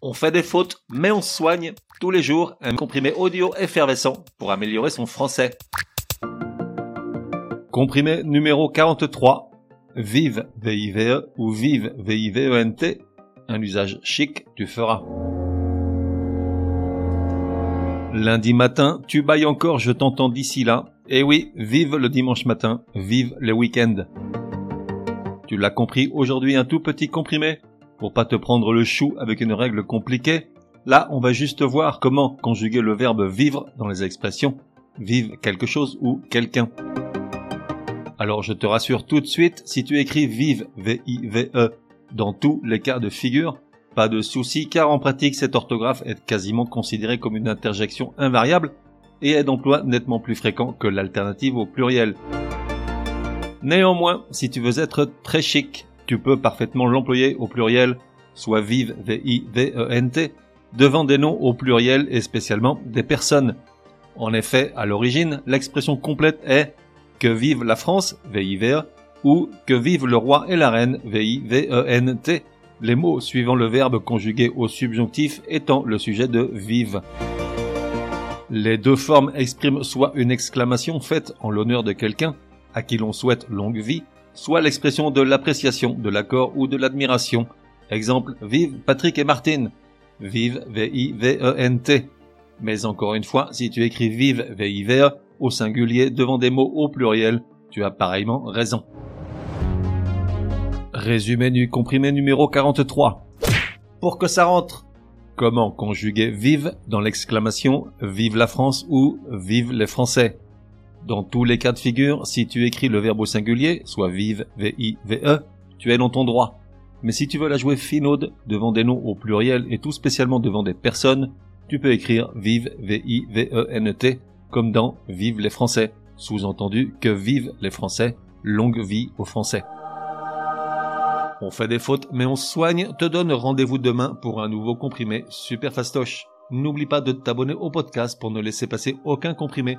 On fait des fautes, mais on soigne tous les jours un comprimé audio effervescent pour améliorer son français. Comprimé numéro 43. Vive VIVE ou Vive VIVENT. Un usage chic, tu feras. Lundi matin, tu bailles encore, je t'entends d'ici là. Eh oui, vive le dimanche matin, vive les week-ends. Tu l'as compris, aujourd'hui un tout petit comprimé pour pas te prendre le chou avec une règle compliquée, là on va juste voir comment conjuguer le verbe vivre dans les expressions vive quelque chose ou quelqu'un. Alors je te rassure tout de suite, si tu écris vive, V-I-V-E, dans tous les cas de figure, pas de souci car en pratique cette orthographe est quasiment considérée comme une interjection invariable et est d'emploi nettement plus fréquent que l'alternative au pluriel. Néanmoins, si tu veux être très chic, tu peux parfaitement l'employer au pluriel, soit vive, V-I-V-E-N-T, devant des noms au pluriel et spécialement des personnes. En effet, à l'origine, l'expression complète est que vive la France, V-I-V-E, ou que vive le roi et la reine, V-I-V-E-N-T, les mots suivant le verbe conjugué au subjonctif étant le sujet de vive. Les deux formes expriment soit une exclamation faite en l'honneur de quelqu'un, à qui l'on souhaite longue vie, soit l'expression de l'appréciation, de l'accord ou de l'admiration. Exemple, vive Patrick et Martine. Vive V-I-V-E-N-T. Mais encore une fois, si tu écris vive V-I-V-E au singulier devant des mots au pluriel, tu as pareillement raison. Résumé du comprimé numéro 43. Pour que ça rentre. Comment conjuguer vive dans l'exclamation vive la France ou vive les Français? Dans tous les cas de figure, si tu écris le verbe au singulier, soit vive, V-I-V-E, tu es dans ton droit. Mais si tu veux la jouer finaude devant des noms au pluriel et tout spécialement devant des personnes, tu peux écrire vive, V-I-V-E-N-T, comme dans vive les Français. Sous-entendu que vive les Français, longue vie aux Français. On fait des fautes, mais on soigne, te donne rendez-vous demain pour un nouveau comprimé super fastoche. N'oublie pas de t'abonner au podcast pour ne laisser passer aucun comprimé.